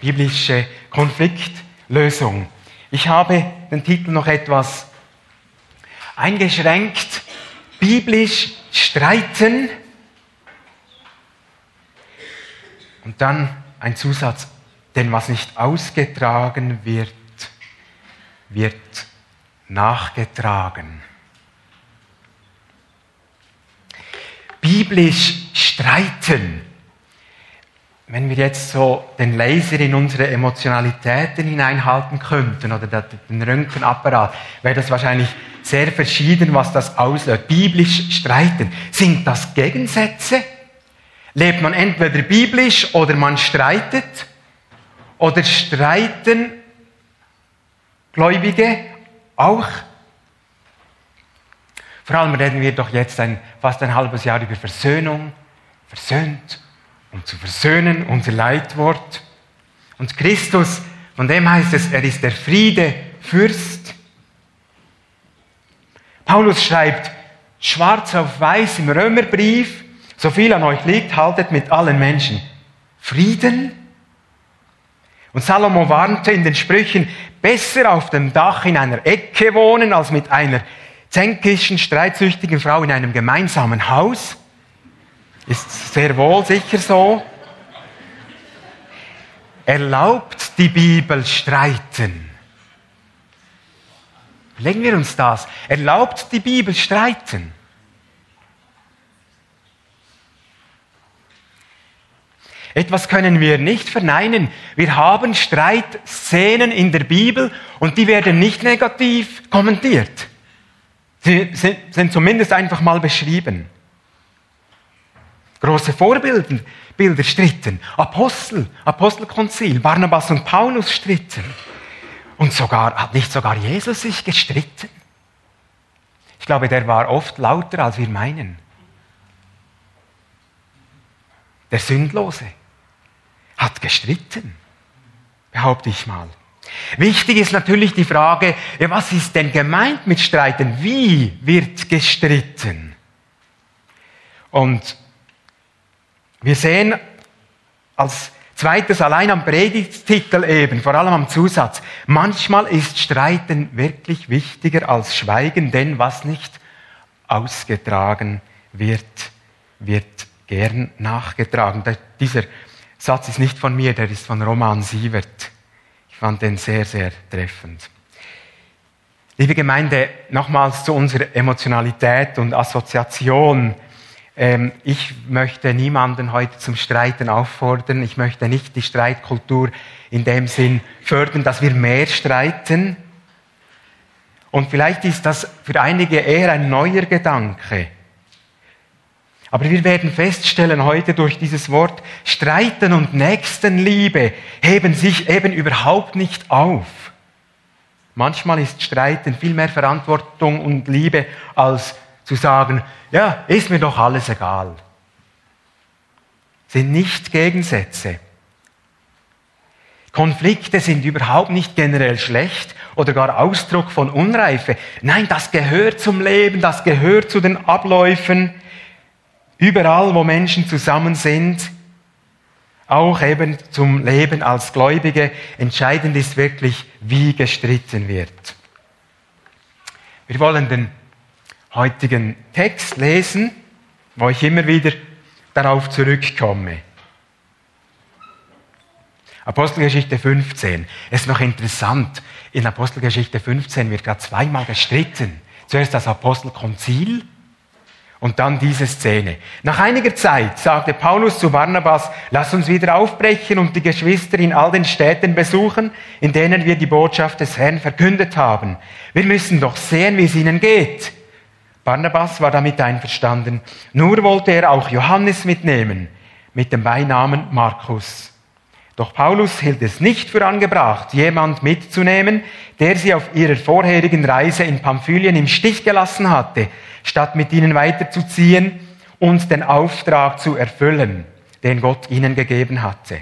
biblische Konfliktlösung. Ich habe den Titel noch etwas eingeschränkt. Biblisch streiten. Und dann ein Zusatz, denn was nicht ausgetragen wird, wird nachgetragen. Biblisch streiten. Wenn wir jetzt so den Laser in unsere Emotionalitäten hineinhalten könnten oder den Röntgenapparat, wäre das wahrscheinlich sehr verschieden, was das auslöst. Biblisch streiten. Sind das Gegensätze? Lebt man entweder biblisch oder man streitet? Oder streiten Gläubige auch? Vor allem reden wir doch jetzt ein, fast ein halbes Jahr über Versöhnung, versöhnt, um zu versöhnen, unser Leitwort. Und Christus, von dem heißt es, er ist der Friedefürst. Paulus schreibt schwarz auf weiß im Römerbrief, so viel an euch liegt, haltet mit allen Menschen Frieden. Und Salomo warnte in den Sprüchen, besser auf dem Dach in einer Ecke wohnen, als mit einer zänkischen, streitsüchtigen Frau in einem gemeinsamen Haus. Ist sehr wohl sicher so. Erlaubt die Bibel streiten? Legen wir uns das. Erlaubt die Bibel streiten? Etwas können wir nicht verneinen. Wir haben Streitszenen in der Bibel und die werden nicht negativ kommentiert. Sie sind zumindest einfach mal beschrieben. Große Vorbilder Bilder stritten. Apostel, Apostelkonzil, Barnabas und Paulus stritten. Und sogar, hat nicht sogar Jesus sich gestritten? Ich glaube, der war oft lauter, als wir meinen. Der Sündlose hat gestritten, behaupte ich mal. Wichtig ist natürlich die Frage, ja, was ist denn gemeint mit Streiten? Wie wird gestritten? Und wir sehen als zweites allein am Predigttitel eben, vor allem am Zusatz, manchmal ist Streiten wirklich wichtiger als Schweigen, denn was nicht ausgetragen wird, wird gern nachgetragen. Dieser Satz ist nicht von mir, der ist von Roman Sievert. Ich fand den sehr, sehr treffend. Liebe Gemeinde, nochmals zu unserer Emotionalität und Assoziation. Ähm, ich möchte niemanden heute zum Streiten auffordern. Ich möchte nicht die Streitkultur in dem Sinn fördern, dass wir mehr streiten. Und vielleicht ist das für einige eher ein neuer Gedanke. Aber wir werden feststellen heute durch dieses Wort, Streiten und Nächstenliebe heben sich eben überhaupt nicht auf. Manchmal ist Streiten viel mehr Verantwortung und Liebe, als zu sagen, ja, ist mir doch alles egal. Sind nicht Gegensätze. Konflikte sind überhaupt nicht generell schlecht oder gar Ausdruck von Unreife. Nein, das gehört zum Leben, das gehört zu den Abläufen. Überall, wo Menschen zusammen sind, auch eben zum Leben als Gläubige, entscheidend ist wirklich, wie gestritten wird. Wir wollen den heutigen Text lesen, wo ich immer wieder darauf zurückkomme. Apostelgeschichte 15. Es ist noch interessant. In Apostelgeschichte 15 wird gerade zweimal gestritten. Zuerst das Apostelkonzil und dann diese Szene. Nach einiger Zeit sagte Paulus zu Barnabas, lass uns wieder aufbrechen und die Geschwister in all den Städten besuchen, in denen wir die Botschaft des Herrn verkündet haben. Wir müssen doch sehen, wie es ihnen geht. Barnabas war damit einverstanden. Nur wollte er auch Johannes mitnehmen, mit dem Beinamen Markus. Doch Paulus hielt es nicht für angebracht, jemand mitzunehmen, der sie auf ihrer vorherigen Reise in Pamphylien im Stich gelassen hatte, statt mit ihnen weiterzuziehen und den Auftrag zu erfüllen, den Gott ihnen gegeben hatte.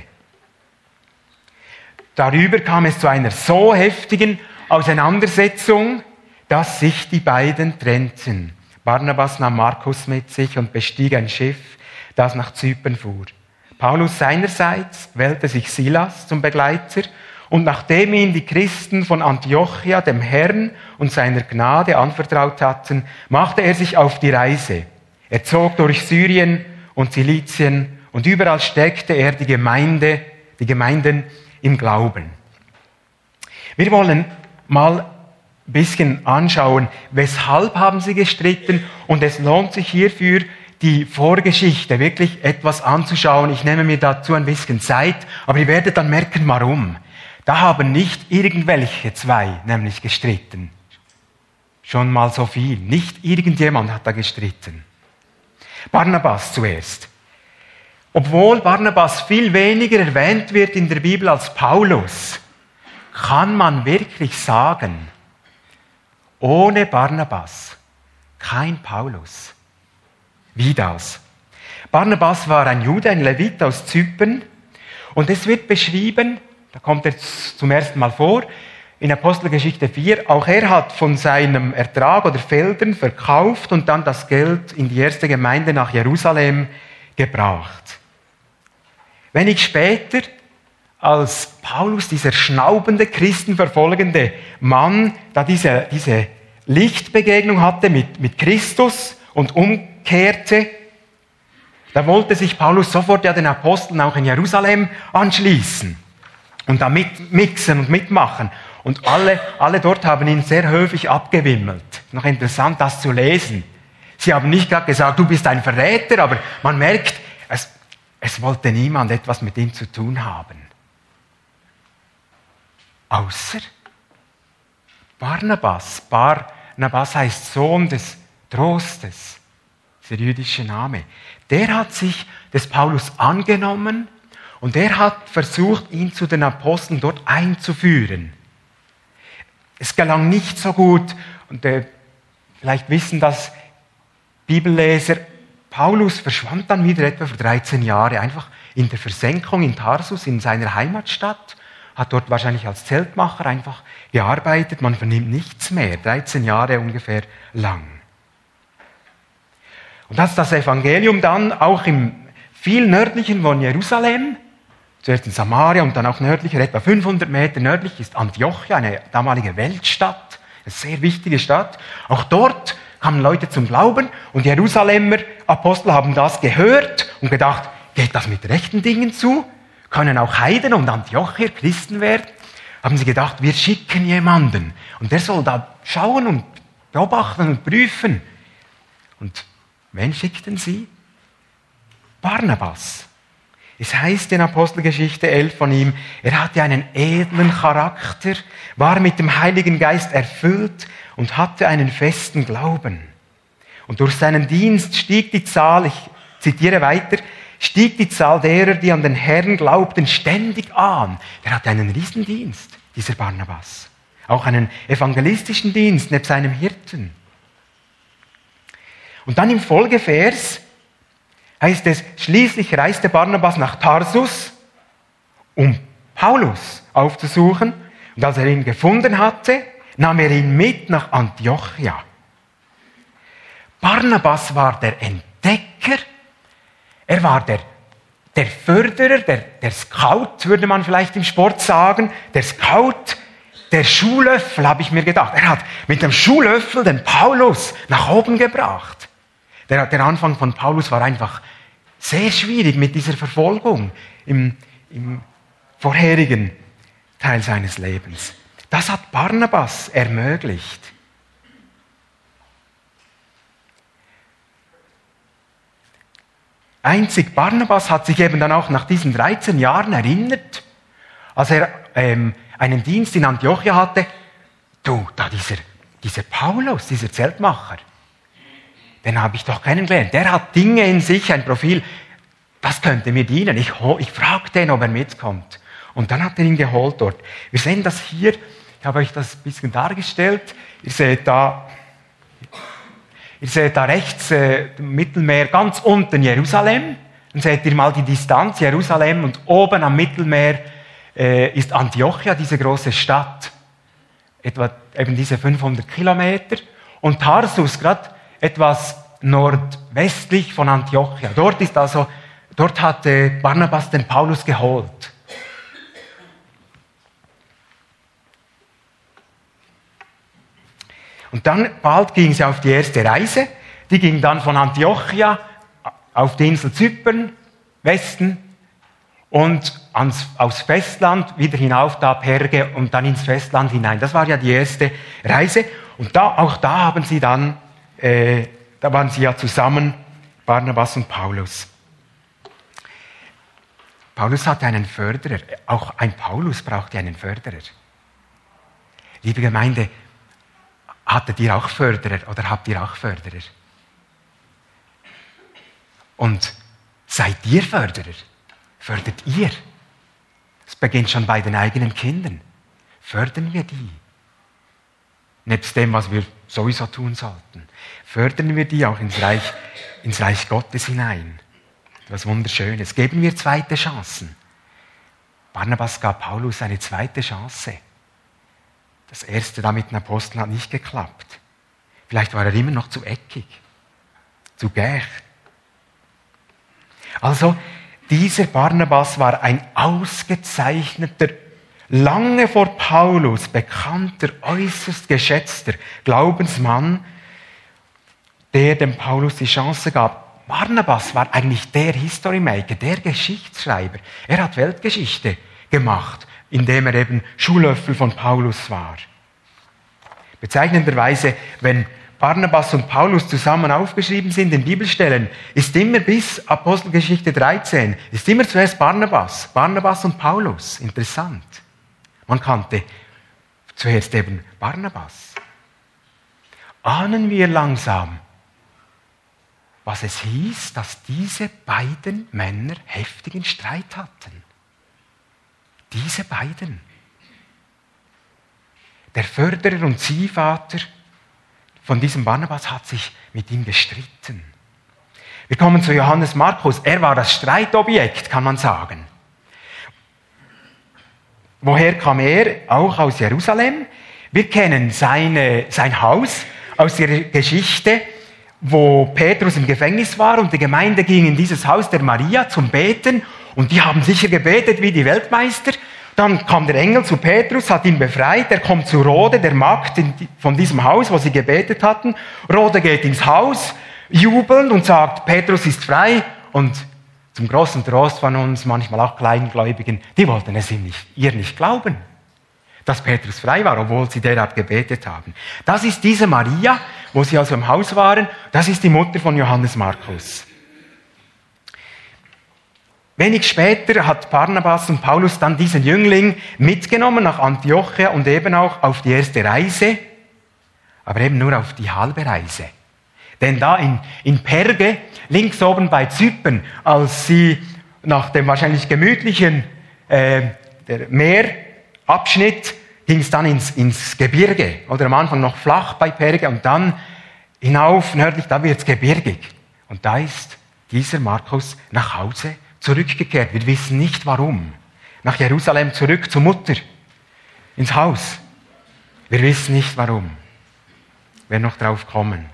Darüber kam es zu einer so heftigen Auseinandersetzung, dass sich die beiden trennten. Barnabas nahm Markus mit sich und bestieg ein Schiff, das nach Zypern fuhr. Paulus seinerseits wählte sich Silas zum Begleiter und nachdem ihn die Christen von Antiochia dem Herrn und seiner Gnade anvertraut hatten, machte er sich auf die Reise. Er zog durch Syrien und Silizien und überall stärkte er die Gemeinde, die Gemeinden im Glauben. Wir wollen mal bisschen anschauen, weshalb haben sie gestritten und es lohnt sich hierfür die Vorgeschichte wirklich etwas anzuschauen. Ich nehme mir dazu ein bisschen Zeit, aber ihr werdet dann merken, warum. Da haben nicht irgendwelche zwei nämlich gestritten. Schon mal so viel. Nicht irgendjemand hat da gestritten. Barnabas zuerst. Obwohl Barnabas viel weniger erwähnt wird in der Bibel als Paulus, kann man wirklich sagen, ohne Barnabas kein Paulus. Wie das? Barnabas war ein Jude, ein Levit aus Zypern und es wird beschrieben, da kommt er zum ersten Mal vor, in Apostelgeschichte 4, auch er hat von seinem Ertrag oder Feldern verkauft und dann das Geld in die erste Gemeinde nach Jerusalem gebracht. Wenn ich später als Paulus, dieser schnaubende, christenverfolgende Mann, da diese, diese Lichtbegegnung hatte mit, mit Christus und umkehrte, da wollte sich Paulus sofort ja den Aposteln auch in Jerusalem anschließen und da mitmixen und mitmachen. Und alle, alle dort haben ihn sehr höflich abgewimmelt. Noch interessant, das zu lesen. Sie haben nicht gerade gesagt, du bist ein Verräter, aber man merkt, es, es wollte niemand etwas mit ihm zu tun haben. Außer Barnabas. Barnabas heißt Sohn des Trostes, der jüdische Name. Der hat sich des Paulus angenommen und er hat versucht, ihn zu den Aposteln dort einzuführen. Es gelang nicht so gut und äh, vielleicht wissen das Bibelleser, Paulus verschwand dann wieder etwa für 13 Jahre einfach in der Versenkung in Tarsus, in seiner Heimatstadt, hat dort wahrscheinlich als Zeltmacher einfach gearbeitet, man vernimmt nichts mehr, 13 Jahre ungefähr lang. Und als das Evangelium dann auch im viel nördlichen von Jerusalem, zuerst in Samaria und dann auch nördlicher, etwa 500 Meter nördlich, ist Antiochia, eine damalige Weltstadt, eine sehr wichtige Stadt. Auch dort kamen Leute zum Glauben und Jerusalemer Apostel haben das gehört und gedacht, geht das mit rechten Dingen zu? Können auch Heiden und Antiochier Christen werden? Haben sie gedacht, wir schicken jemanden und der soll da schauen und beobachten und prüfen. Und wen schickten sie? Barnabas. Es heißt in Apostelgeschichte 11 von ihm, er hatte einen edlen Charakter, war mit dem Heiligen Geist erfüllt und hatte einen festen Glauben. Und durch seinen Dienst stieg die Zahl, ich zitiere weiter, stieg die Zahl derer, die an den Herrn glaubten, ständig an. Der hatte einen Riesendienst, dieser Barnabas. Auch einen evangelistischen Dienst neben seinem Hirten. Und dann im Folgevers heißt es, schließlich reiste Barnabas nach Tarsus, um Paulus aufzusuchen. Und als er ihn gefunden hatte, nahm er ihn mit nach Antiochia. Barnabas war der Entdecker, er war der, der Förderer, der, der Scout, würde man vielleicht im Sport sagen, der Scout, der Schuhlöffel, habe ich mir gedacht. Er hat mit dem Schuhlöffel den Paulus nach oben gebracht. Der, der Anfang von Paulus war einfach sehr schwierig mit dieser Verfolgung im, im vorherigen Teil seines Lebens. Das hat Barnabas ermöglicht. Einzig Barnabas hat sich eben dann auch nach diesen 13 Jahren erinnert, als er ähm, einen Dienst in Antiochia hatte, du, da dieser, dieser Paulus, dieser Zeltmacher, den habe ich doch kennengelernt. Der hat Dinge in sich, ein Profil, das könnte mir dienen. Ich, ich frage den, ob er mitkommt. Und dann hat er ihn geholt dort. Wir sehen das hier. Ich habe euch das ein bisschen dargestellt. Ihr seht da, ihr seht da rechts äh, Mittelmeer, ganz unten Jerusalem. Dann seht ihr mal die Distanz Jerusalem und oben am Mittelmeer äh, ist Antiochia, diese große Stadt. Etwa eben diese 500 Kilometer. Und Tarsus, gerade etwas nordwestlich von Antiochia. Dort ist also dort hatte Barnabas den Paulus geholt. Und dann bald ging sie auf die erste Reise. Die ging dann von Antiochia auf die Insel Zypern, Westen, und ans, aufs Festland, wieder hinauf da Perge und dann ins Festland hinein. Das war ja die erste Reise. Und da, auch da haben sie dann, äh, da waren sie ja zusammen, Barnabas und Paulus. Paulus hatte einen Förderer. Auch ein Paulus brauchte einen Förderer. Liebe Gemeinde, hattet ihr auch Förderer oder habt ihr auch Förderer? Und seid ihr Förderer? Fördert ihr? Es beginnt schon bei den eigenen Kindern. Fördern wir die? Nebst dem, was wir sowieso tun sollten. Fördern wir die auch ins Reich, ins Reich Gottes hinein. Etwas Wunderschönes. Geben wir zweite Chancen. Barnabas gab Paulus eine zweite Chance. Das erste da mit den Aposteln hat nicht geklappt. Vielleicht war er immer noch zu eckig, zu gäch. Also, dieser Barnabas war ein ausgezeichneter, lange vor Paulus bekannter, äußerst geschätzter Glaubensmann, der dem Paulus die Chance gab. Barnabas war eigentlich der Historymaker, der Geschichtsschreiber. Er hat Weltgeschichte gemacht, indem er eben Schuhlöffel von Paulus war. Bezeichnenderweise, wenn Barnabas und Paulus zusammen aufgeschrieben sind in Bibelstellen, ist immer bis Apostelgeschichte 13, ist immer zuerst Barnabas, Barnabas und Paulus. Interessant. Man kannte zuerst eben Barnabas. Ahnen wir langsam, was es hieß, dass diese beiden Männer heftigen Streit hatten. Diese beiden. Der Förderer und Ziehvater von diesem Barnabas hat sich mit ihm gestritten. Wir kommen zu Johannes Markus. Er war das Streitobjekt, kann man sagen. Woher kam er? Auch aus Jerusalem. Wir kennen seine, sein Haus aus der Geschichte, wo Petrus im Gefängnis war und die Gemeinde ging in dieses Haus der Maria zum Beten und die haben sicher gebetet wie die Weltmeister. Dann kam der Engel zu Petrus, hat ihn befreit. Er kommt zu Rode, der Magd von diesem Haus, wo sie gebetet hatten. Rode geht ins Haus, jubelnd und sagt, Petrus ist frei. Und zum großen Trost von uns, manchmal auch Kleingläubigen, die wollten es ihm nicht, ihr nicht glauben, dass Petrus frei war, obwohl sie derart gebetet haben. Das ist diese Maria, wo sie also im Haus waren. Das ist die Mutter von Johannes Markus. Wenig später hat Barnabas und Paulus dann diesen Jüngling mitgenommen nach Antiochia und eben auch auf die erste Reise, aber eben nur auf die halbe Reise. Denn da in, in Perge, links oben bei Zypern, als sie nach dem wahrscheinlich gemütlichen äh, Meerabschnitt ging es dann ins, ins Gebirge. Oder am Anfang noch flach bei Perge und dann hinauf nördlich, da wird es gebirgig. Und da ist dieser Markus nach Hause zurückgekehrt. Wir wissen nicht warum. Nach Jerusalem zurück zur Mutter, ins Haus. Wir wissen nicht warum. Wir noch drauf kommen.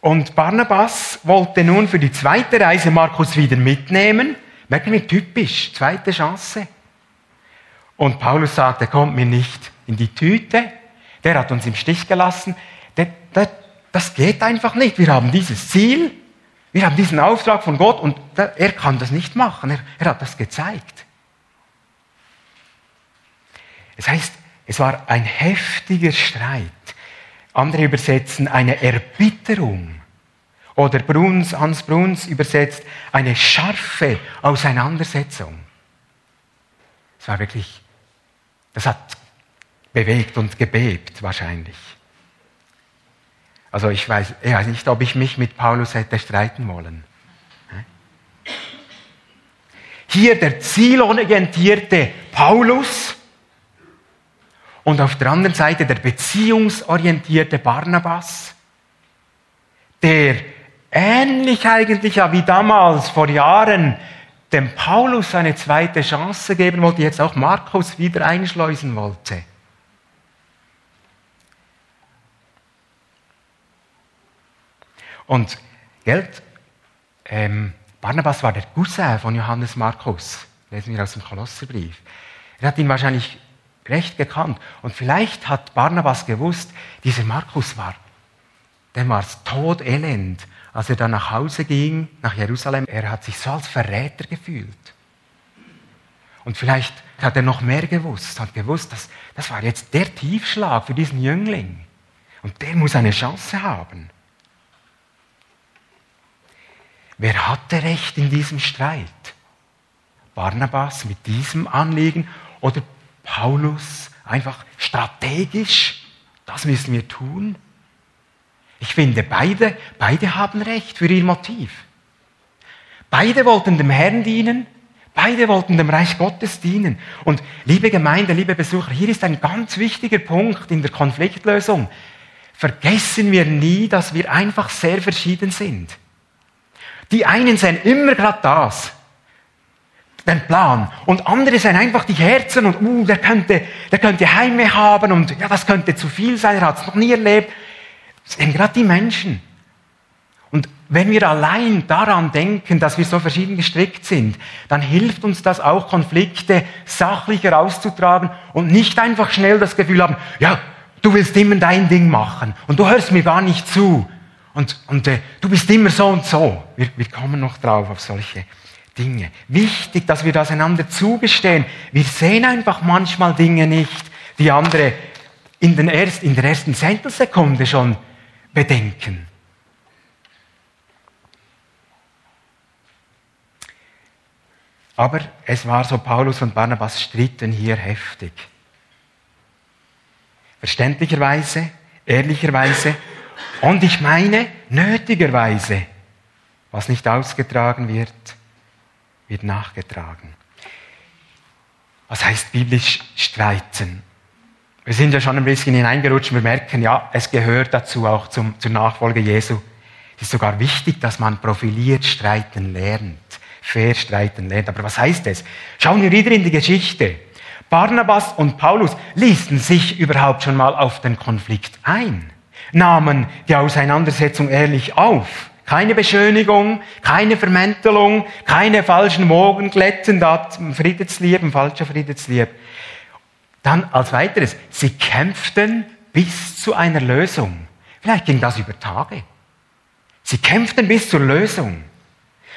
Und Barnabas wollte nun für die zweite Reise Markus wieder mitnehmen. Merken wir, typisch, zweite Chance. Und Paulus sagt, er kommt mir nicht in die Tüte. Der hat uns im Stich gelassen. Der, der, das geht einfach nicht. Wir haben dieses Ziel, wir haben diesen Auftrag von Gott und er kann das nicht machen. Er, er hat das gezeigt. Es heißt, es war ein heftiger Streit. Andere übersetzen eine Erbitterung. Oder Bruns, Hans Bruns übersetzt eine scharfe Auseinandersetzung. Es war wirklich, das hat bewegt und gebebt wahrscheinlich. Also ich weiß, ich weiß nicht, ob ich mich mit Paulus hätte streiten wollen. Hier der zielorientierte Paulus und auf der anderen Seite der beziehungsorientierte Barnabas, der ähnlich eigentlich ja wie damals vor Jahren dem Paulus eine zweite Chance geben wollte, jetzt auch Markus wieder einschleusen wollte. Und, Geld, ähm, Barnabas war der Cousin von Johannes Markus. Lesen wir aus dem Kolosserbrief. Er hat ihn wahrscheinlich recht gekannt. Und vielleicht hat Barnabas gewusst, dieser Markus war, dem war es todelend, als er dann nach Hause ging, nach Jerusalem. Er hat sich so als Verräter gefühlt. Und vielleicht hat er noch mehr gewusst, hat gewusst, dass das war jetzt der Tiefschlag für diesen Jüngling. Und der muss eine Chance haben. Wer hatte Recht in diesem Streit? Barnabas mit diesem Anliegen oder Paulus einfach strategisch? Das müssen wir tun. Ich finde, beide, beide haben Recht für ihr Motiv. Beide wollten dem Herrn dienen, beide wollten dem Reich Gottes dienen. Und liebe Gemeinde, liebe Besucher, hier ist ein ganz wichtiger Punkt in der Konfliktlösung. Vergessen wir nie, dass wir einfach sehr verschieden sind. Die einen sehen immer gerade das, den Plan. Und andere sehen einfach die Herzen und, uh, der könnte, der könnte Heime haben und, ja, das könnte zu viel sein, er hat es noch nie erlebt. Das sind gerade die Menschen. Und wenn wir allein daran denken, dass wir so verschieden gestrickt sind, dann hilft uns das auch, Konflikte sachlicher auszutragen und nicht einfach schnell das Gefühl haben, ja, du willst immer dein Ding machen und du hörst mir gar nicht zu und, und äh, du bist immer so und so. Wir, wir kommen noch drauf auf solche Dinge. Wichtig, dass wir das einander zugestehen. Wir sehen einfach manchmal Dinge nicht, die andere in, den erst, in der ersten Zehntelsekunde schon bedenken. Aber es war so, Paulus und Barnabas stritten hier heftig. Verständlicherweise, ehrlicherweise und ich meine nötigerweise. Was nicht ausgetragen wird, wird nachgetragen. Was heißt biblisch streiten? Wir sind ja schon ein bisschen hineingerutscht und wir merken, ja, es gehört dazu auch zum, zur Nachfolge Jesu. Es ist sogar wichtig, dass man profiliert streiten lernt, fair streiten lernt. Aber was heißt es? Schauen wir wieder in die Geschichte. Barnabas und Paulus ließen sich überhaupt schon mal auf den Konflikt ein, nahmen die Auseinandersetzung ehrlich auf. Keine Beschönigung, keine Vermäntelung, keine falschen Mogenglätten, da Friedenslieb, ein falscher Friedenslieb. Dann als weiteres, sie kämpften bis zu einer Lösung. Vielleicht ging das über Tage. Sie kämpften bis zur Lösung.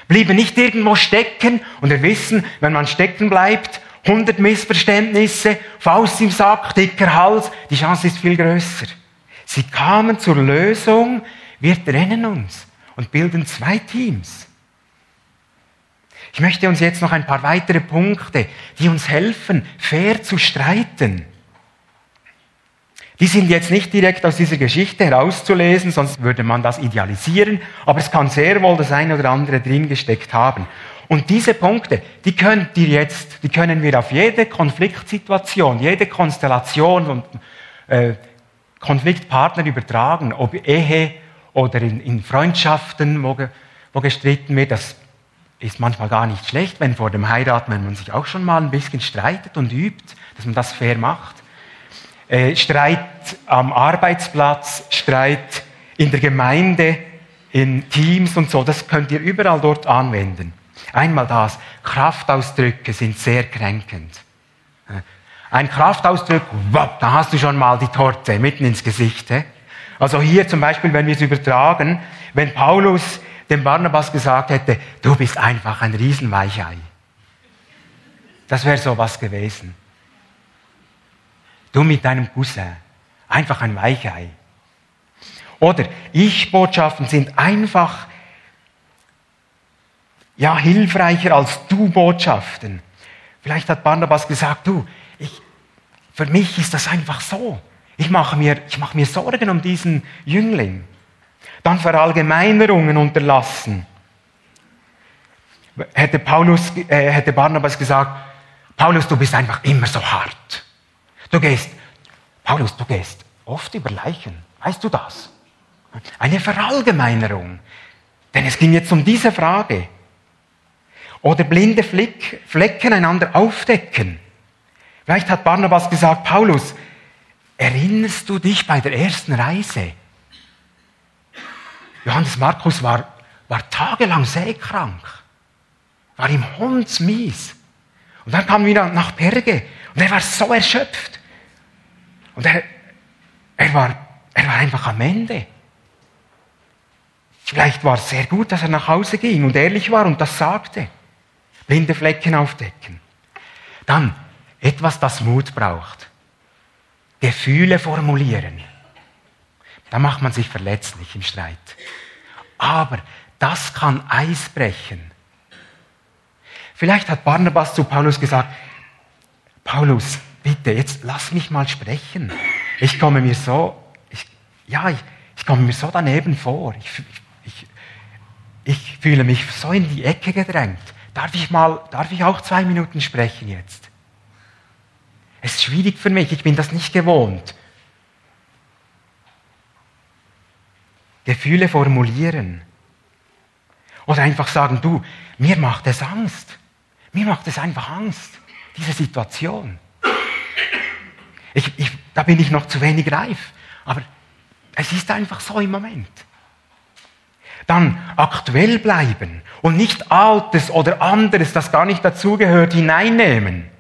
Blieben nicht irgendwo stecken und wir wissen, wenn man stecken bleibt, 100 Missverständnisse, Faust im Sack, dicker Hals, die Chance ist viel größer. Sie kamen zur Lösung, wir trennen uns und bilden zwei Teams. Ich möchte uns jetzt noch ein paar weitere Punkte, die uns helfen, fair zu streiten. Die sind jetzt nicht direkt aus dieser Geschichte herauszulesen, sonst würde man das idealisieren, aber es kann sehr wohl das eine oder andere drin gesteckt haben. Und diese Punkte, die könnt ihr jetzt, die können wir auf jede Konfliktsituation, jede Konstellation und äh, Konfliktpartner übertragen, ob Ehe oder in, in Freundschaften, wo, wo gestritten wird. Das ist manchmal gar nicht schlecht, wenn vor dem Heiraten, wenn man sich auch schon mal ein bisschen streitet und übt, dass man das fair macht. Äh, Streit am Arbeitsplatz, Streit in der Gemeinde, in Teams und so, das könnt ihr überall dort anwenden. Einmal das, Kraftausdrücke sind sehr kränkend. Ein Kraftausdruck, da hast du schon mal die Torte mitten ins Gesicht. Also hier zum Beispiel, wenn wir es übertragen, wenn Paulus dem Barnabas gesagt hätte, du bist einfach ein Riesenweichei. Das wäre so was gewesen. Du mit deinem Cousin, einfach ein Weichei. Oder Ich-Botschaften sind einfach ja, hilfreicher als Du-Botschaften. Vielleicht hat Barnabas gesagt, du, für mich ist das einfach so. Ich mache mir, ich mache mir Sorgen um diesen Jüngling. Dann Verallgemeinerungen unterlassen. Hätte, Paulus, äh, hätte Barnabas gesagt, Paulus, du bist einfach immer so hart. Du gehst, Paulus, du gehst oft über Leichen. Weißt du das? Eine Verallgemeinerung. Denn es ging jetzt um diese Frage. Oder blinde Fleck, Flecken einander aufdecken. Vielleicht hat Barnabas gesagt, Paulus, erinnerst du dich bei der ersten Reise? Johannes Markus war, war tagelang seekrank, war ihm hundsmies. Und dann kam wieder nach Perge und er war so erschöpft. Und er, er, war, er war einfach am Ende. Vielleicht war es sehr gut, dass er nach Hause ging und ehrlich war und das sagte. Blinde Flecken aufdecken. Dann etwas, das Mut braucht. Gefühle formulieren. Da macht man sich verletzlich im Streit. Aber das kann Eis brechen. Vielleicht hat Barnabas zu Paulus gesagt, Paulus, bitte, jetzt lass mich mal sprechen. Ich komme mir so, ich, ja, ich, ich komme mir so daneben vor. Ich, ich, ich fühle mich so in die Ecke gedrängt. Darf ich mal, darf ich auch zwei Minuten sprechen jetzt? Es ist schwierig für mich, ich bin das nicht gewohnt. Gefühle formulieren. Oder einfach sagen, du, mir macht es Angst. Mir macht es einfach Angst, diese Situation. Ich, ich, da bin ich noch zu wenig reif. Aber es ist einfach so im Moment. Dann aktuell bleiben und nicht Altes oder anderes, das gar nicht dazugehört, hineinnehmen.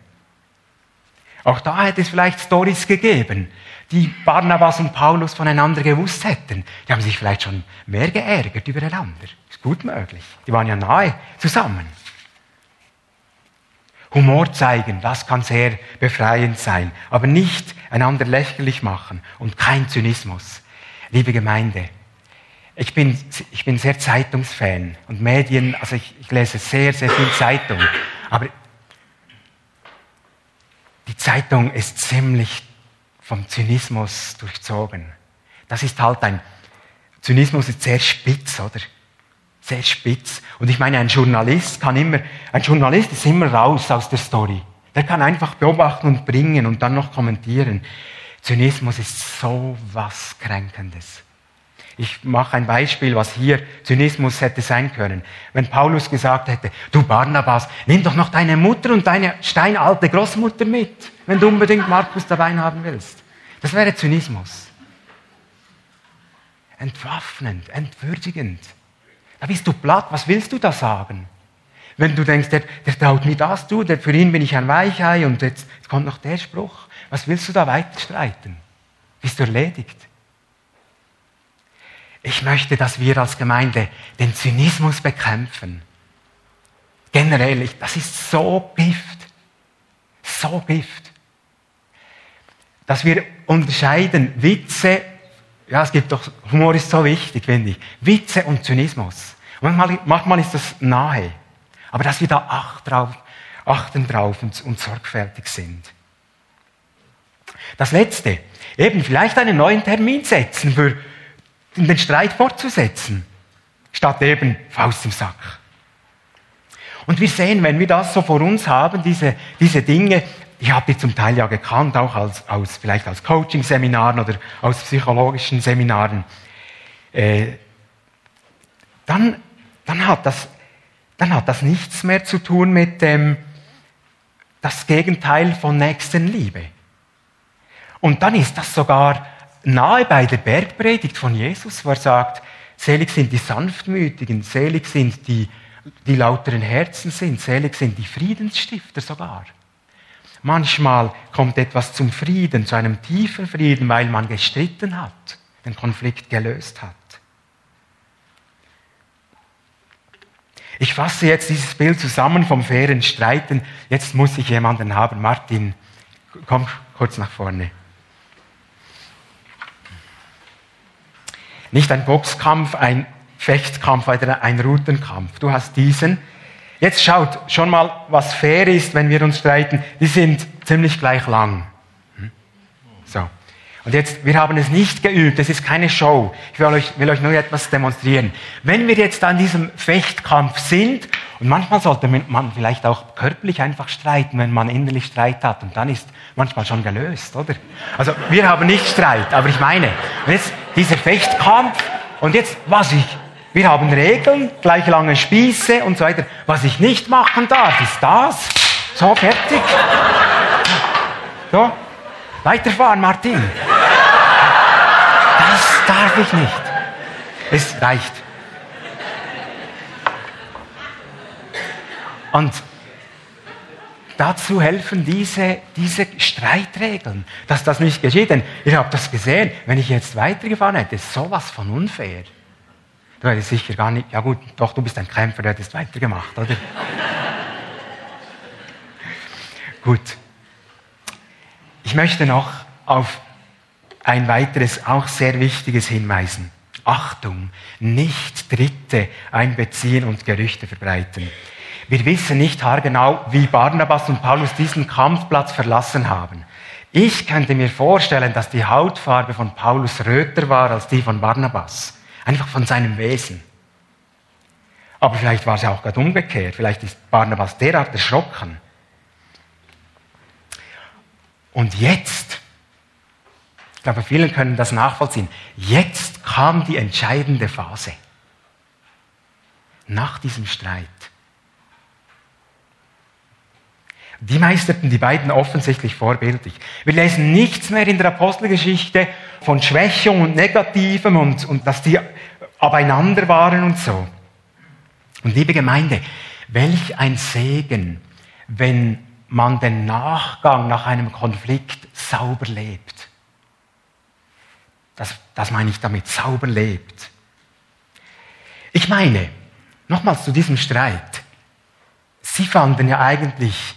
Auch da hätte es vielleicht Stories gegeben, die Barnabas und Paulus voneinander gewusst hätten. Die haben sich vielleicht schon mehr geärgert übereinander. Ist gut möglich. Die waren ja nahe zusammen. Humor zeigen, das kann sehr befreiend sein, aber nicht einander lächerlich machen und kein Zynismus. Liebe Gemeinde, ich bin, ich bin sehr Zeitungsfan und Medien, also ich, ich lese sehr, sehr viel Zeitung, aber Zeitung ist ziemlich vom Zynismus durchzogen. Das ist halt ein, Zynismus ist sehr spitz, oder? Sehr spitz. Und ich meine, ein Journalist kann immer, ein Journalist ist immer raus aus der Story. Der kann einfach beobachten und bringen und dann noch kommentieren. Zynismus ist so was Kränkendes. Ich mache ein Beispiel, was hier Zynismus hätte sein können. Wenn Paulus gesagt hätte, du Barnabas, nimm doch noch deine Mutter und deine steinalte Großmutter mit, wenn du unbedingt Markus dabei haben willst. Das wäre Zynismus. Entwaffnend, entwürdigend. Da bist du platt, was willst du da sagen? Wenn du denkst, der, der traut mir das zu, der, für ihn bin ich ein Weichei und jetzt, jetzt kommt noch der Spruch. Was willst du da weiter streiten? Bist du erledigt? Ich möchte, dass wir als Gemeinde den Zynismus bekämpfen. Generell, das ist so Gift. So Gift. Dass wir unterscheiden Witze ja, es gibt doch, Humor ist so wichtig, finde ich. Witze und Zynismus. Manchmal, manchmal ist das nahe. Aber dass wir da acht drauf, achten drauf und, und sorgfältig sind. Das Letzte, eben vielleicht einen neuen Termin setzen, für den Streit fortzusetzen, statt eben Faust im Sack. Und wir sehen, wenn wir das so vor uns haben, diese, diese Dinge, ich habe die zum Teil ja gekannt, auch als, aus, vielleicht aus Coaching-Seminaren oder aus psychologischen Seminaren. Äh, dann, dann, hat das, dann hat das nichts mehr zu tun mit dem, das Gegenteil von Nächstenliebe. Und dann ist das sogar nahe bei der Bergpredigt von Jesus, wo er sagt, selig sind die Sanftmütigen, selig sind die, die lauteren Herzen sind, selig sind die Friedensstifter sogar. Manchmal kommt etwas zum Frieden, zu einem tiefen Frieden, weil man gestritten hat, den Konflikt gelöst hat. Ich fasse jetzt dieses Bild zusammen vom fairen Streiten. Jetzt muss ich jemanden haben. Martin, komm kurz nach vorne. Nicht ein Boxkampf, ein Fechtkampf oder ein Routenkampf. Du hast diesen. Jetzt schaut schon mal, was fair ist, wenn wir uns streiten. Die sind ziemlich gleich lang. Hm? So. Und jetzt, wir haben es nicht geübt, es ist keine Show. Ich will euch, will euch nur etwas demonstrieren. Wenn wir jetzt an diesem Fechtkampf sind, und manchmal sollte man vielleicht auch körperlich einfach streiten, wenn man innerlich Streit hat, und dann ist manchmal schon gelöst, oder? Also, wir haben nicht Streit, aber ich meine, jetzt dieser Fechtkampf, und jetzt, was ich wir haben Regeln, gleich lange Spieße und so weiter. Was ich nicht machen darf, ist das. So, fertig. So, weiterfahren, Martin. Das darf ich nicht. Es reicht. Und dazu helfen diese, diese Streitregeln, dass das nicht geschieht. Denn ich habe das gesehen, wenn ich jetzt weitergefahren hätte, ist sowas von unfair. Du hättest sicher gar nicht, ja gut, doch, du bist ein Kämpfer, du hättest weitergemacht, oder? gut. Ich möchte noch auf ein weiteres, auch sehr wichtiges hinweisen. Achtung, nicht Dritte einbeziehen und Gerüchte verbreiten. Wir wissen nicht haargenau, wie Barnabas und Paulus diesen Kampfplatz verlassen haben. Ich könnte mir vorstellen, dass die Hautfarbe von Paulus röter war als die von Barnabas. Einfach von seinem Wesen. Aber vielleicht war es ja auch gerade umgekehrt. Vielleicht ist Barnabas derart erschrocken. Und jetzt, ich glaube, vielen können das nachvollziehen, jetzt kam die entscheidende Phase. Nach diesem Streit. Die meisterten die beiden offensichtlich vorbildlich. Wir lesen nichts mehr in der Apostelgeschichte von Schwächung und Negativem und, und dass die abeinander waren und so. Und liebe Gemeinde, welch ein Segen, wenn man den Nachgang nach einem Konflikt sauber lebt. Das, das meine ich damit, sauber lebt. Ich meine, nochmals zu diesem Streit. Sie fanden ja eigentlich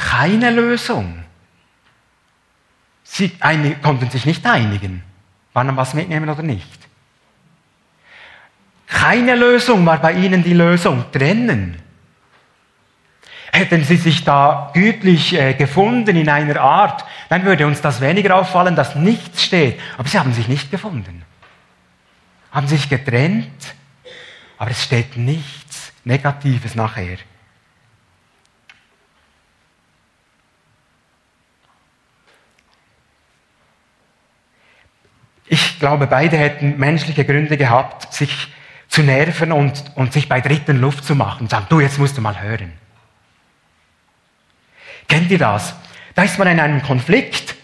keine Lösung. Sie einig, konnten sich nicht einigen, wann man was mitnehmen oder nicht. Keine Lösung war bei ihnen die Lösung, trennen. Hätten sie sich da gütlich äh, gefunden in einer Art, dann würde uns das weniger auffallen, dass nichts steht. Aber sie haben sich nicht gefunden. Haben sich getrennt, aber es steht nichts Negatives nachher. Ich glaube, beide hätten menschliche Gründe gehabt, sich zu nerven und, und sich bei Dritten Luft zu machen. Sagen, du, jetzt musst du mal hören. Kennt ihr das? Da ist man in einem Konflikt.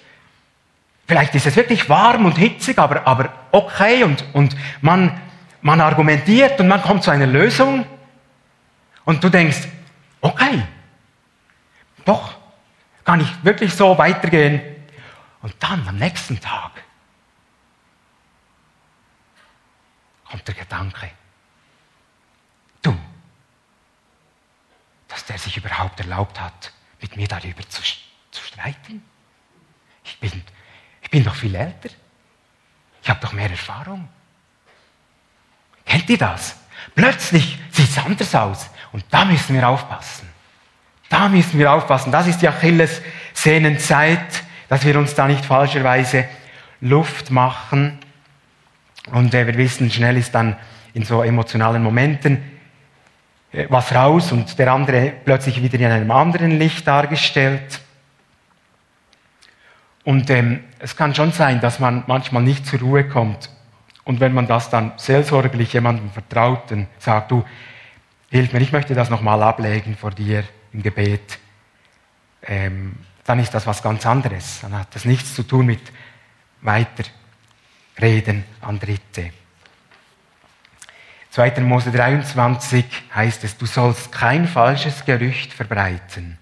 Vielleicht ist es wirklich warm und hitzig, aber, aber okay und, und man, man argumentiert und man kommt zu einer Lösung und du denkst, okay, doch, kann ich wirklich so weitergehen. Und dann am nächsten Tag kommt der Gedanke, du, dass der sich überhaupt erlaubt hat, mit mir darüber zu, zu streiten? Ich bin, ich bin doch viel älter. Ich habe doch mehr Erfahrung. Kennt ihr das? Plötzlich sieht es anders aus. Und da müssen wir aufpassen. Da müssen wir aufpassen. Das ist die Achillessehnenzeit, dass wir uns da nicht falscherweise Luft machen. Und äh, wir wissen, schnell ist dann in so emotionalen Momenten äh, was raus und der andere plötzlich wieder in einem anderen Licht dargestellt. Und ähm, es kann schon sein, dass man manchmal nicht zur Ruhe kommt. Und wenn man das dann seelsorglich jemandem Vertrauten sagt, du, hilf mir, ich möchte das nochmal ablegen vor dir im Gebet, ähm, dann ist das was ganz anderes. Dann hat das nichts zu tun mit Weiterreden an Dritte. 2. Mose 23 heißt es, du sollst kein falsches Gerücht verbreiten.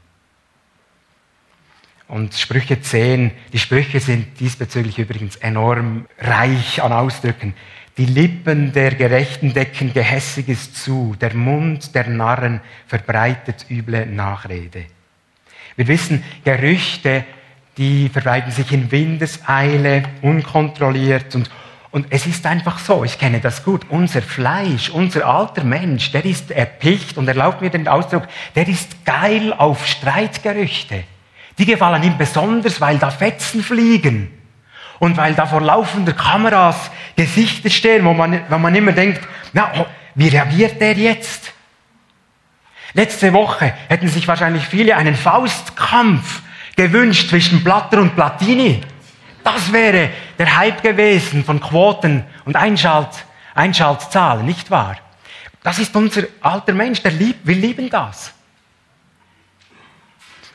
Und Sprüche 10, die Sprüche sind diesbezüglich übrigens enorm reich an Ausdrücken. Die Lippen der Gerechten decken Gehässiges zu, der Mund der Narren verbreitet üble Nachrede. Wir wissen, Gerüchte, die verbreiten sich in Windeseile, unkontrolliert und und es ist einfach so, ich kenne das gut, unser Fleisch, unser alter Mensch, der ist erpicht und erlaubt mir den Ausdruck, der ist geil auf Streitgerüchte. Die gefallen ihm besonders, weil da Fetzen fliegen und weil da vor laufender Kameras Gesichter stehen, wo man, wo man immer denkt, na, wie reagiert der jetzt? Letzte Woche hätten sich wahrscheinlich viele einen Faustkampf gewünscht zwischen Platter und Platini. Das wäre der Hype gewesen von Quoten und Einschalt, Einschaltzahlen, nicht wahr? Das ist unser alter Mensch, der liebt, wir lieben das.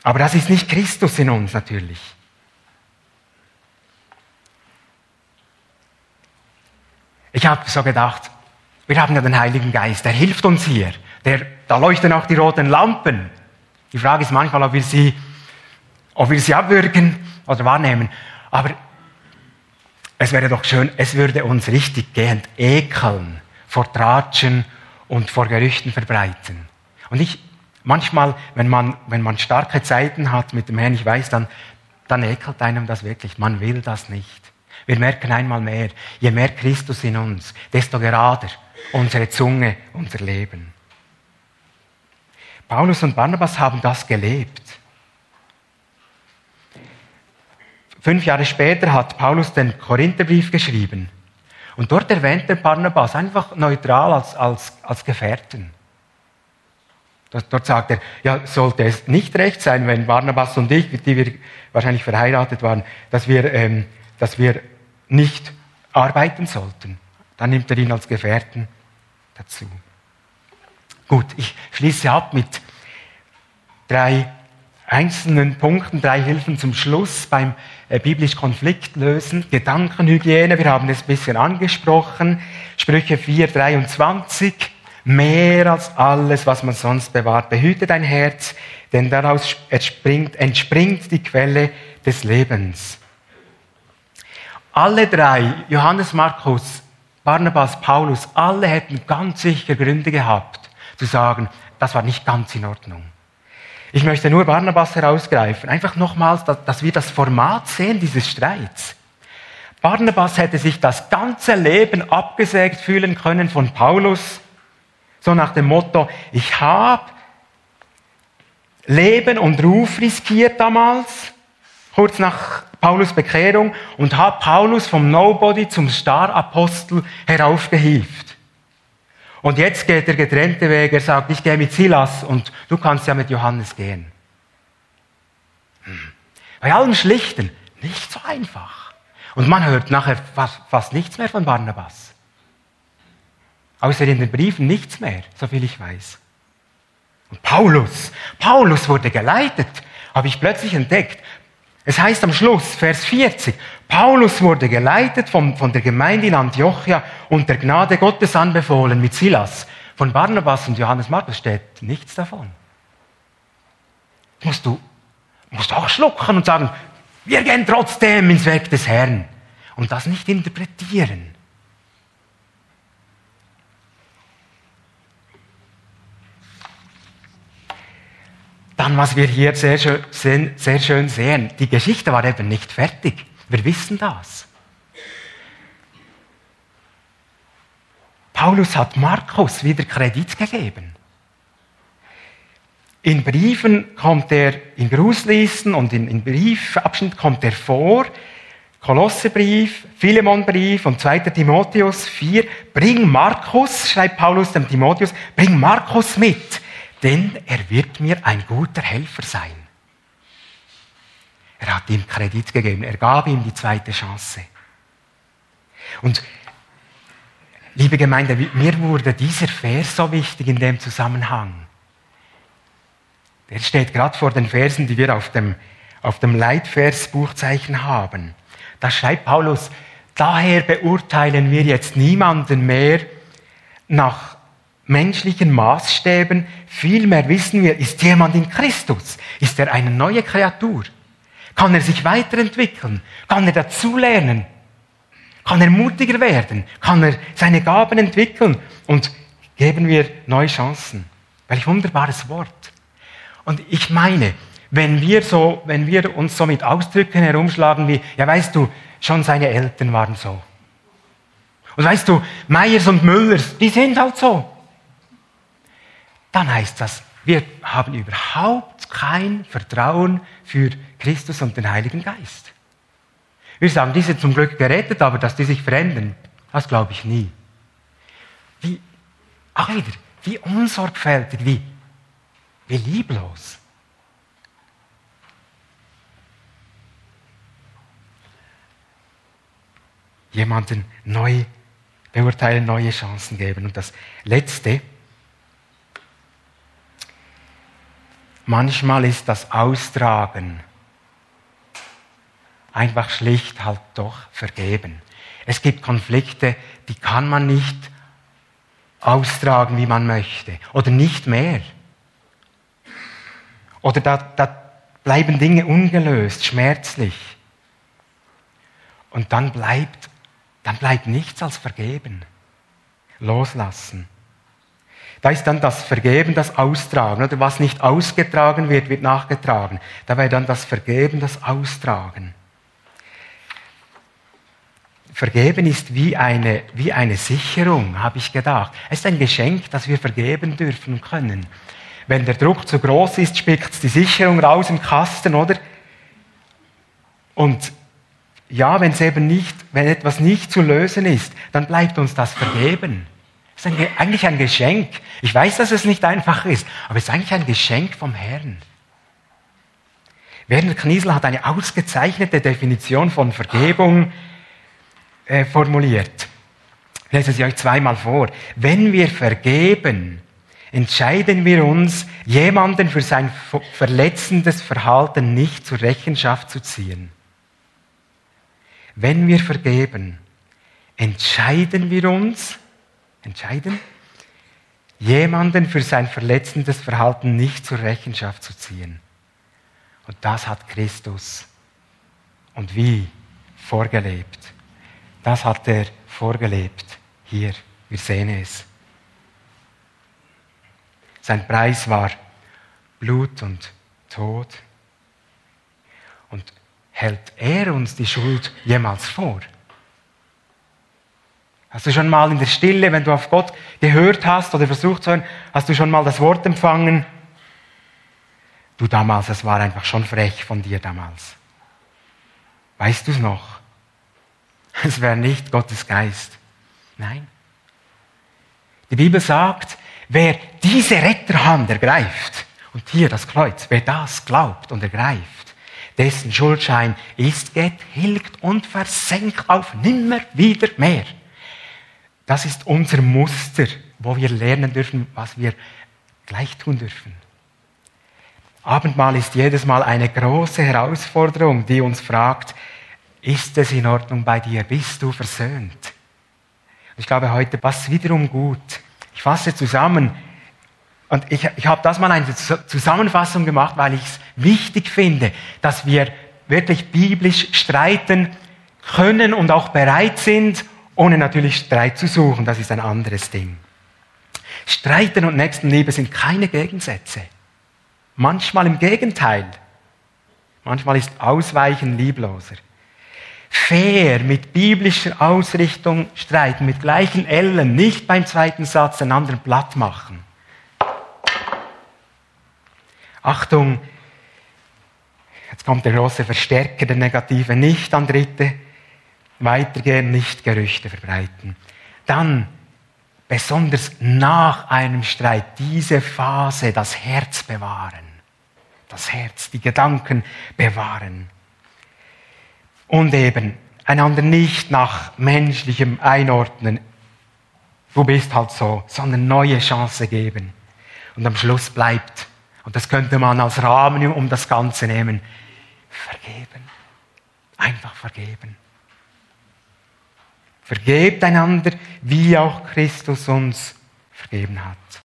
Aber das ist nicht Christus in uns natürlich. Ich habe so gedacht, Wir haben ja den Heiligen Geist, der hilft uns hier. Der, da leuchten auch die roten Lampen. Die Frage ist manchmal, ob wir sie, ob wir sie abwürgen oder wahrnehmen. Aber es wäre doch schön, es würde uns richtig gehend ekeln vor Tratschen und vor Gerüchten verbreiten. Und ich, manchmal, wenn man, wenn man starke Zeiten hat mit dem Herrn, ich weiß, dann, dann ekelt einem das wirklich. Man will das nicht. Wir merken einmal mehr, je mehr Christus in uns, desto gerader unsere Zunge, unser Leben. Paulus und Barnabas haben das gelebt. Fünf Jahre später hat Paulus den Korintherbrief geschrieben. Und dort erwähnt er Barnabas einfach neutral als, als, als Gefährten. Dort sagt er, ja, sollte es nicht recht sein, wenn Barnabas und ich, die wir wahrscheinlich verheiratet waren, dass wir, ähm, dass wir nicht arbeiten sollten. Dann nimmt er ihn als Gefährten dazu. Gut, ich schließe ab mit drei einzelnen Punkten, drei Hilfen zum Schluss beim biblisch Konflikt lösen. Gedankenhygiene, wir haben es ein bisschen angesprochen. Sprüche 4, 23. Mehr als alles, was man sonst bewahrt, behüte dein Herz, denn daraus entspringt, entspringt die Quelle des Lebens. Alle drei, Johannes, Markus, Barnabas, Paulus, alle hätten ganz sicher Gründe gehabt, zu sagen, das war nicht ganz in Ordnung. Ich möchte nur Barnabas herausgreifen. Einfach nochmals, dass wir das Format sehen dieses Streits. Barnabas hätte sich das ganze Leben abgesägt fühlen können von Paulus, so nach dem Motto, ich habe Leben und Ruf riskiert damals, kurz nach Paulus Bekehrung, und habe Paulus vom Nobody zum Star-Apostel heraufgehievt. Und jetzt geht der getrennte Weg. Er sagt, ich gehe mit Silas und du kannst ja mit Johannes gehen. Hm. Bei allem Schlichten nicht so einfach. Und man hört nachher fast, fast nichts mehr von Barnabas. Außer in den Briefen nichts mehr, soviel ich weiß. Und Paulus, Paulus wurde geleitet, habe ich plötzlich entdeckt. Es heißt am Schluss, Vers 40, Paulus wurde geleitet von, von der Gemeinde in Antiochia und der Gnade Gottes anbefohlen mit Silas. Von Barnabas und Johannes Markus steht nichts davon. Musst du, musst auch schlucken und sagen, wir gehen trotzdem ins Werk des Herrn. Und das nicht interpretieren. Dann, was wir hier sehr schön, sehr schön sehen, die Geschichte war eben nicht fertig. Wir wissen das. Paulus hat Markus wieder Kredit gegeben. In Briefen kommt er, in Grußlisten und in, in Briefabschnitt kommt er vor. Kolossebrief, Philemonbrief und 2. Timotheus 4. Bring Markus, schreibt Paulus dem Timotheus, bring Markus mit, denn er wird mir ein guter Helfer sein. Er hat ihm Kredit gegeben. Er gab ihm die zweite Chance. Und liebe Gemeinde, mir wurde dieser Vers so wichtig in dem Zusammenhang. Der steht gerade vor den Versen, die wir auf dem, auf dem Leitversbuchzeichen haben. Da schreibt Paulus, daher beurteilen wir jetzt niemanden mehr nach menschlichen Maßstäben, vielmehr wissen wir, ist jemand in Christus, ist er eine neue Kreatur. Kann er sich weiterentwickeln? Kann er dazulernen? Kann er mutiger werden? Kann er seine Gaben entwickeln? Und geben wir neue Chancen. Welch wunderbares Wort. Und ich meine, wenn wir so, wenn wir uns so mit Ausdrücken herumschlagen wie, ja weißt du, schon seine Eltern waren so. Und weißt du, Meyers und Müllers, die sind halt so. Dann heißt das, wir haben überhaupt kein Vertrauen für Christus und den Heiligen Geist. Wir sagen, die sind zum Glück gerettet, aber dass die sich verändern, das glaube ich nie. Wie, auch wieder, wie unsorgfältig, wie, wie lieblos. Jemanden neu beurteilen, neue Chancen geben. Und das Letzte, Manchmal ist das Austragen einfach schlicht halt doch vergeben. Es gibt Konflikte, die kann man nicht austragen, wie man möchte. Oder nicht mehr. Oder da, da bleiben Dinge ungelöst, schmerzlich. Und dann bleibt, dann bleibt nichts als vergeben. Loslassen. Da ist dann das Vergeben, das Austragen. Oder was nicht ausgetragen wird, wird nachgetragen. Da wäre dann das Vergeben, das Austragen. Vergeben ist wie eine, wie eine Sicherung, habe ich gedacht. Es ist ein Geschenk, dass wir vergeben dürfen und können. Wenn der Druck zu groß ist, spickt die Sicherung raus im Kasten, oder? Und ja, wenn es eben nicht, wenn etwas nicht zu lösen ist, dann bleibt uns das vergeben. Es ist eigentlich ein Geschenk. Ich weiß, dass es nicht einfach ist, aber es ist eigentlich ein Geschenk vom Herrn. Werner Kniesel hat eine ausgezeichnete Definition von Vergebung äh, formuliert. Ich lese sie euch zweimal vor. Wenn wir vergeben, entscheiden wir uns, jemanden für sein verletzendes Verhalten nicht zur Rechenschaft zu ziehen. Wenn wir vergeben, entscheiden wir uns, entscheiden, jemanden für sein verletzendes Verhalten nicht zur Rechenschaft zu ziehen. Und das hat Christus und wie vorgelebt. Das hat er vorgelebt. Hier, wir sehen es. Sein Preis war Blut und Tod. Und hält er uns die Schuld jemals vor? Hast du schon mal in der Stille, wenn du auf Gott gehört hast oder versucht zu hören, hast du schon mal das Wort empfangen? Du damals, es war einfach schon frech von dir damals. Weißt du es noch? Es wäre nicht Gottes Geist. Nein. Die Bibel sagt, wer diese Retterhand ergreift, und hier das Kreuz, wer das glaubt und ergreift, dessen Schuldschein ist getilgt und versenkt auf nimmer wieder mehr. Das ist unser Muster, wo wir lernen dürfen, was wir gleich tun dürfen. Abendmahl ist jedes Mal eine große Herausforderung, die uns fragt, ist es in Ordnung bei dir? Bist du versöhnt? Ich glaube, heute passt wiederum gut. Ich fasse zusammen. Und ich, ich habe das mal eine Zusammenfassung gemacht, weil ich es wichtig finde, dass wir wirklich biblisch streiten können und auch bereit sind, ohne natürlich Streit zu suchen. Das ist ein anderes Ding. Streiten und Nächstenliebe sind keine Gegensätze. Manchmal im Gegenteil. Manchmal ist Ausweichen liebloser fair, mit biblischer Ausrichtung streiten, mit gleichen Ellen, nicht beim zweiten Satz den anderen platt machen. Achtung, jetzt kommt der große Verstärker der Negative, nicht an Dritte weitergehen, nicht Gerüchte verbreiten. Dann, besonders nach einem Streit, diese Phase, das Herz bewahren. Das Herz, die Gedanken bewahren und eben einander nicht nach menschlichem einordnen. Du bist halt so, sondern neue Chance geben. Und am Schluss bleibt, und das könnte man als Rahmen um das Ganze nehmen, vergeben. Einfach vergeben. Vergebt einander, wie auch Christus uns vergeben hat.